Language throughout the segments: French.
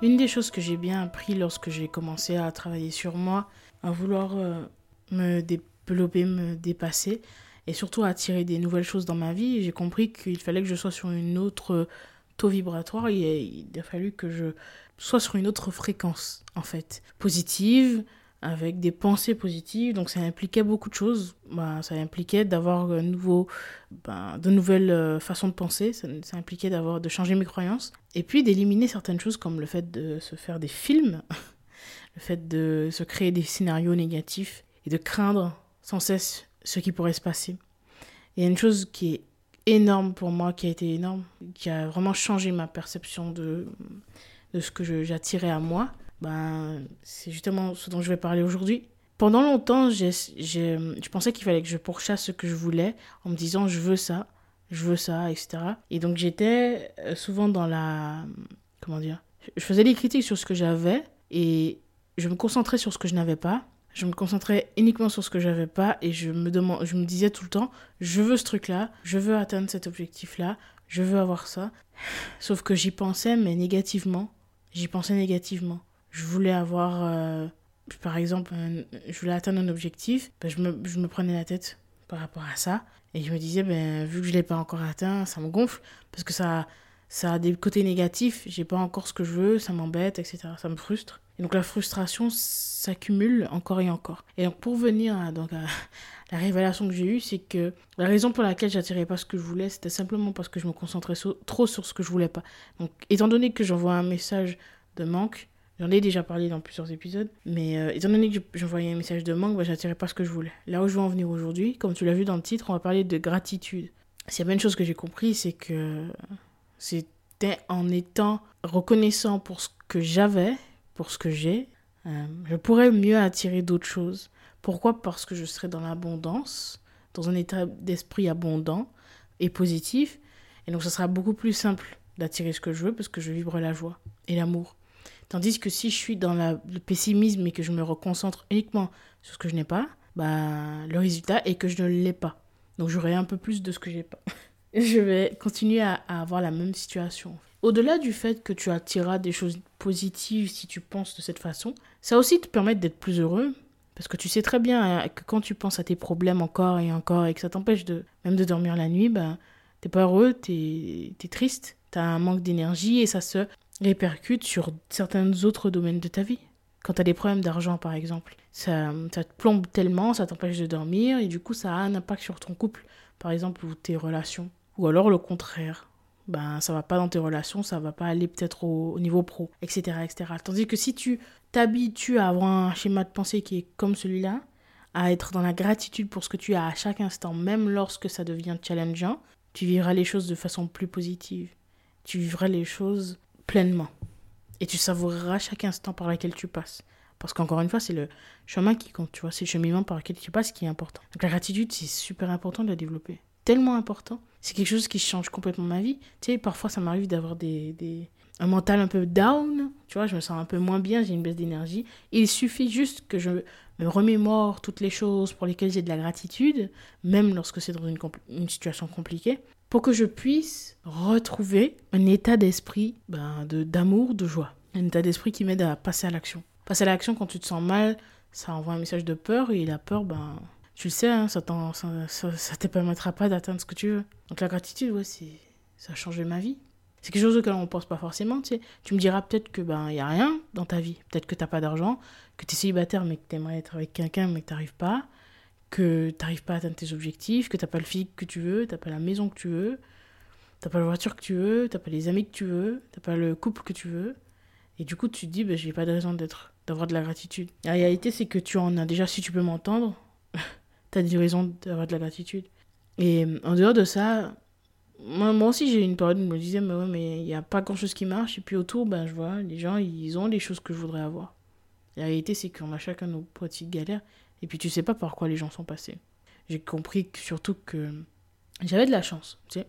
Une des choses que j'ai bien appris lorsque j'ai commencé à travailler sur moi, à vouloir euh, me développer, me dépasser et surtout à attirer des nouvelles choses dans ma vie, j'ai compris qu'il fallait que je sois sur une autre taux vibratoire. Et il a fallu que je sois sur une autre fréquence en fait, positive, avec des pensées positives. Donc ça impliquait beaucoup de choses. Bah, ça impliquait d'avoir nouveau, bah, de nouvelles euh, façons de penser. Ça, ça impliquait d'avoir de changer mes croyances. Et puis d'éliminer certaines choses comme le fait de se faire des films, le fait de se créer des scénarios négatifs et de craindre sans cesse ce qui pourrait se passer. Il y a une chose qui est énorme pour moi, qui a été énorme, qui a vraiment changé ma perception de, de ce que j'attirais à moi ben, c'est justement ce dont je vais parler aujourd'hui. Pendant longtemps, j'ai, je pensais qu'il fallait que je pourchasse ce que je voulais en me disant je veux ça, je veux ça, etc. Et donc j'étais euh, souvent dans la... Comment dire Je faisais des critiques sur ce que j'avais et je me concentrais sur ce que je n'avais pas. Je me concentrais uniquement sur ce que j'avais pas et je me, je me disais tout le temps je veux ce truc-là, je veux atteindre cet objectif-là, je veux avoir ça. Sauf que j'y pensais, mais négativement. J'y pensais négativement je voulais avoir, euh, par exemple, je voulais atteindre un objectif, ben je, me, je me prenais la tête par rapport à ça. Et je me disais, ben, vu que je ne l'ai pas encore atteint, ça me gonfle, parce que ça, ça a des côtés négatifs, j'ai pas encore ce que je veux, ça m'embête, etc. Ça me frustre. Et donc la frustration s'accumule encore et encore. Et donc pour venir à, donc la révélation que j'ai eue, c'est que la raison pour laquelle j'attirais pas ce que je voulais, c'était simplement parce que je me concentrais trop sur ce que je voulais pas. Donc étant donné que j'envoie un message de manque, J'en ai déjà parlé dans plusieurs épisodes, mais euh, étant donné que j'envoyais un message de manque, bah, j'attirais pas ce que je voulais. Là où je veux en venir aujourd'hui, comme tu l'as vu dans le titre, on va parler de gratitude. S'il y a bien une chose que j'ai compris, c'est que c'était en étant reconnaissant pour ce que j'avais, pour ce que j'ai, euh, je pourrais mieux attirer d'autres choses. Pourquoi? Parce que je serais dans l'abondance, dans un état d'esprit abondant et positif, et donc ce sera beaucoup plus simple d'attirer ce que je veux parce que je vibre la joie et l'amour. Tandis que si je suis dans le pessimisme et que je me reconcentre uniquement sur ce que je n'ai pas, bah, le résultat est que je ne l'ai pas. Donc j'aurai un peu plus de ce que j'ai pas. je vais continuer à, avoir la même situation. Au-delà du fait que tu attireras des choses positives si tu penses de cette façon, ça aussi te permet d'être plus heureux. Parce que tu sais très bien hein, que quand tu penses à tes problèmes encore et encore et que ça t'empêche de même de dormir la nuit, bah, t'es pas heureux, t'es es triste, t'as un manque d'énergie et ça se répercute sur certains autres domaines de ta vie. Quand tu as des problèmes d'argent, par exemple, ça, ça te plombe tellement, ça t'empêche de dormir, et du coup, ça a un impact sur ton couple, par exemple, ou tes relations. Ou alors le contraire. Ben, ça va pas dans tes relations, ça va pas aller peut-être au, niveau pro, etc., etc. Tandis que si tu t'habitues à avoir un schéma de pensée qui est comme celui-là, à être dans la gratitude pour ce que tu as à chaque instant, même lorsque ça devient challengeant, tu vivras les choses de façon plus positive. Tu vivras les choses pleinement. Et tu savoureras chaque instant par lequel tu passes. Parce qu'encore une fois, c'est le chemin qui compte, tu vois, c'est le cheminement par lequel tu passes qui est important. Donc la gratitude, c'est super important de la développer. Tellement important. C'est quelque chose qui change complètement ma vie. Tu sais, parfois, ça m'arrive d'avoir des, des, un mental un peu down, tu vois, je me sens un peu moins bien, j'ai une baisse d'énergie. Il suffit juste que je me remémore toutes les choses pour lesquelles j'ai de la gratitude, même lorsque c'est dans une, situation compliquée, pour que je puisse retrouver un état d'esprit ben, d'amour, de, joie. Un état d'esprit qui m'aide à passer à l'action. Passer à l'action quand tu te sens mal, ça envoie un message de peur et la peur, ben, tu le sais, hein, ça, ça, ça, te permettra pas d'atteindre ce que tu veux. Donc la gratitude, ouais, ça a changé ma vie. C'est quelque chose auquel on ne pense pas forcément, tu sais. Tu me diras peut-être que ben y a rien dans ta vie. Peut-être que tu n'as pas d'argent, que tu es célibataire mais que tu aimerais être avec quelqu'un mais que tu n'arrives pas que tu n'arrives pas à atteindre tes objectifs, que tu n'as pas le physique que tu veux, tu n'as pas la maison que tu veux, tu n'as pas la voiture que tu veux, tu n'as pas les amis que tu veux, tu n'as pas le couple que tu veux. Et du coup, tu te dis, ben, j'ai pas de raison d'être, d'avoir de la gratitude. La réalité, c'est que tu en as déjà, si tu peux m'entendre, tu as des raisons d'avoir de la gratitude. Et en dehors de ça, moi, moi aussi, j'ai une période où je me disais, mais ouais, mais il n'y a pas grand chose qui marche. Et puis autour, ben, je vois, les gens, ils ont les choses que je voudrais avoir. La réalité, c'est qu'on a chacun nos petites galères. Et puis, tu sais pas par quoi les gens sont passés. J'ai compris surtout que j'avais de la chance. Tu sais.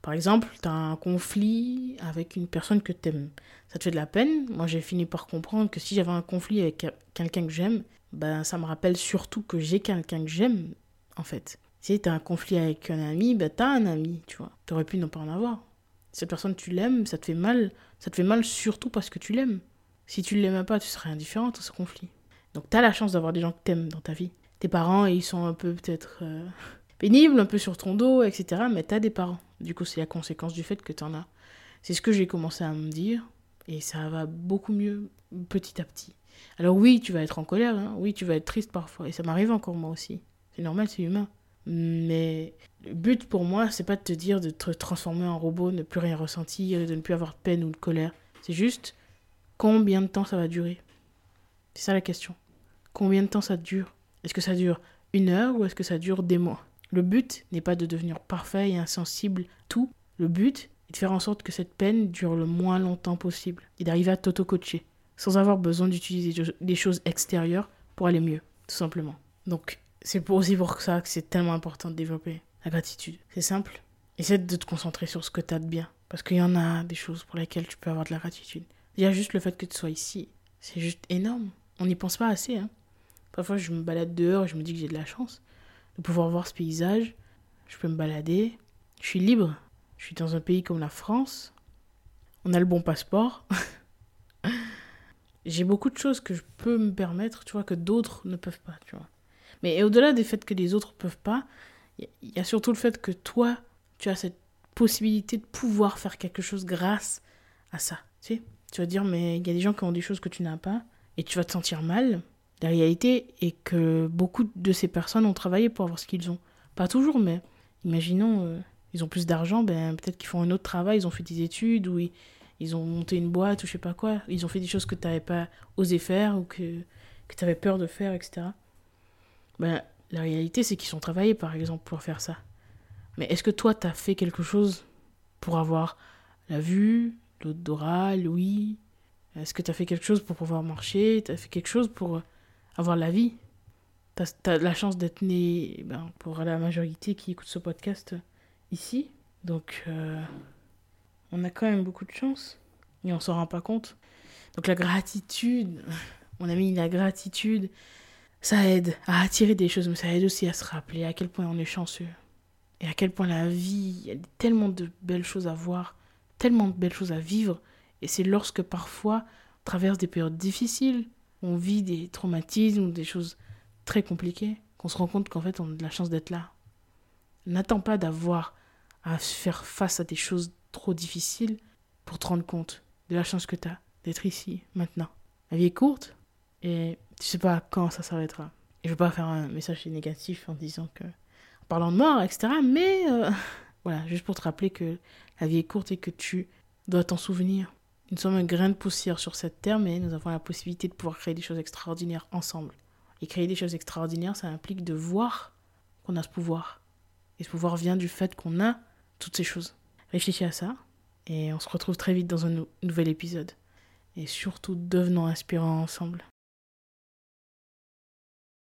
Par exemple, tu as un conflit avec une personne que tu aimes. Ça te fait de la peine? Moi, j'ai fini par comprendre que si j'avais un conflit avec quelqu'un que j'aime, ben, ça me rappelle surtout que j'ai quelqu'un que j'aime, en fait. Si tu un conflit avec un ami, ben, tu as un ami, tu vois. Tu aurais pu ne pas en avoir. Cette personne, tu l'aimes, ça te fait mal. Ça te fait mal surtout parce que tu l'aimes. Si tu ne l'aimais pas, tu serais indifférente à ce conflit. Donc, tu as la chance d'avoir des gens que t'aimes dans ta vie. Tes parents, ils sont un peu peut-être euh, pénibles, un peu sur ton dos, etc. Mais tu as des parents. Du coup, c'est la conséquence du fait que tu en as. C'est ce que j'ai commencé à me dire. Et ça va beaucoup mieux petit à petit. Alors oui, tu vas être en colère, hein. oui, tu vas être triste parfois. Et ça m'arrive encore moi aussi. C'est normal, c'est humain. Mais le but pour moi, c'est pas de te dire de te transformer en robot, ne plus rien ressentir, de ne plus avoir de peine ou de colère. C'est juste combien de temps ça va durer? C'est ça la question. Combien de temps ça dure? Est-ce que ça dure une heure ou est-ce que ça dure des mois? Le but n'est pas de devenir parfait et insensible tout. Le but est de faire en sorte que cette peine dure le moins longtemps possible et d'arriver à t'auto-coacher sans avoir besoin d'utiliser des choses extérieures pour aller mieux, tout simplement. Donc, c'est aussi pour ça que c'est tellement important de développer la gratitude. C'est simple. Essaie de te concentrer sur ce que tu as de bien. Parce qu'il y en a des choses pour lesquelles tu peux avoir de la gratitude. Il y a juste le fait que tu sois ici. C'est juste énorme. On n'y pense pas assez. Hein. Parfois, je me balade dehors et je me dis que j'ai de la chance de pouvoir voir ce paysage. Je peux me balader. Je suis libre. Je suis dans un pays comme la France. On a le bon passeport. J'ai beaucoup de choses que je peux me permettre, tu vois, que d'autres ne peuvent pas, tu vois. Mais au-delà des faits que les autres peuvent pas, il y, a surtout le fait que toi, tu as cette possibilité de pouvoir faire quelque chose grâce à ça. Tu tu vas dire, mais il y a des gens qui ont des choses que tu n'as pas, et tu vas te sentir mal. La réalité est que beaucoup de ces personnes ont travaillé pour avoir ce qu'ils ont. Pas toujours, mais imaginons, euh, ils ont plus d'argent, ben peut-être qu'ils font un autre travail, ils ont fait des études, ou ils, ont monté une boîte, ou je sais pas quoi. Ils ont fait des choses que tu n'avais pas osé faire, ou que, que tu avais peur de faire, etc. Ben, la réalité, c'est qu'ils ont travaillé, par exemple, pour faire ça. Mais est-ce que toi, tu as fait quelque chose pour avoir la vue, l'odorat, l'ouïe? Est-ce que tu as fait quelque chose pour pouvoir marcher? Tu as fait quelque chose pour avoir la vie? Tu as, la chance d'être né, ben, pour la majorité qui écoute ce podcast, ici. Donc, euh, on a quand même beaucoup de chance. Et on s'en rend pas compte. Donc, la gratitude, mon ami, la gratitude, ça aide à attirer des choses, mais ça aide aussi à se rappeler à quel point on est chanceux. Et à quel point la vie, il y a tellement de belles choses à voir, tellement de belles choses à vivre. Et c'est lorsque parfois on traverse des périodes difficiles, on vit des traumatismes ou des choses très compliquées, qu'on se rend compte qu'en fait on a de la chance d'être là. N'attends pas d'avoir à faire face à des choses trop difficiles pour te rendre compte de la chance que tu as d'être ici, maintenant. La vie est courte et tu sais pas quand ça s'arrêtera. Je veux pas faire un message négatif en disant que. en parlant de mort, etc. Mais euh, voilà, juste pour te rappeler que la vie est courte et que tu dois t'en souvenir. Nous sommes un grain de poussière sur cette terre, mais nous avons la possibilité de pouvoir créer des choses extraordinaires ensemble. Et créer des choses extraordinaires, ça implique de voir qu'on a ce pouvoir. Et ce pouvoir vient du fait qu'on a toutes ces choses. Réfléchis à ça, et on se retrouve très vite dans un nouvel épisode. Et surtout, devenons inspirants ensemble.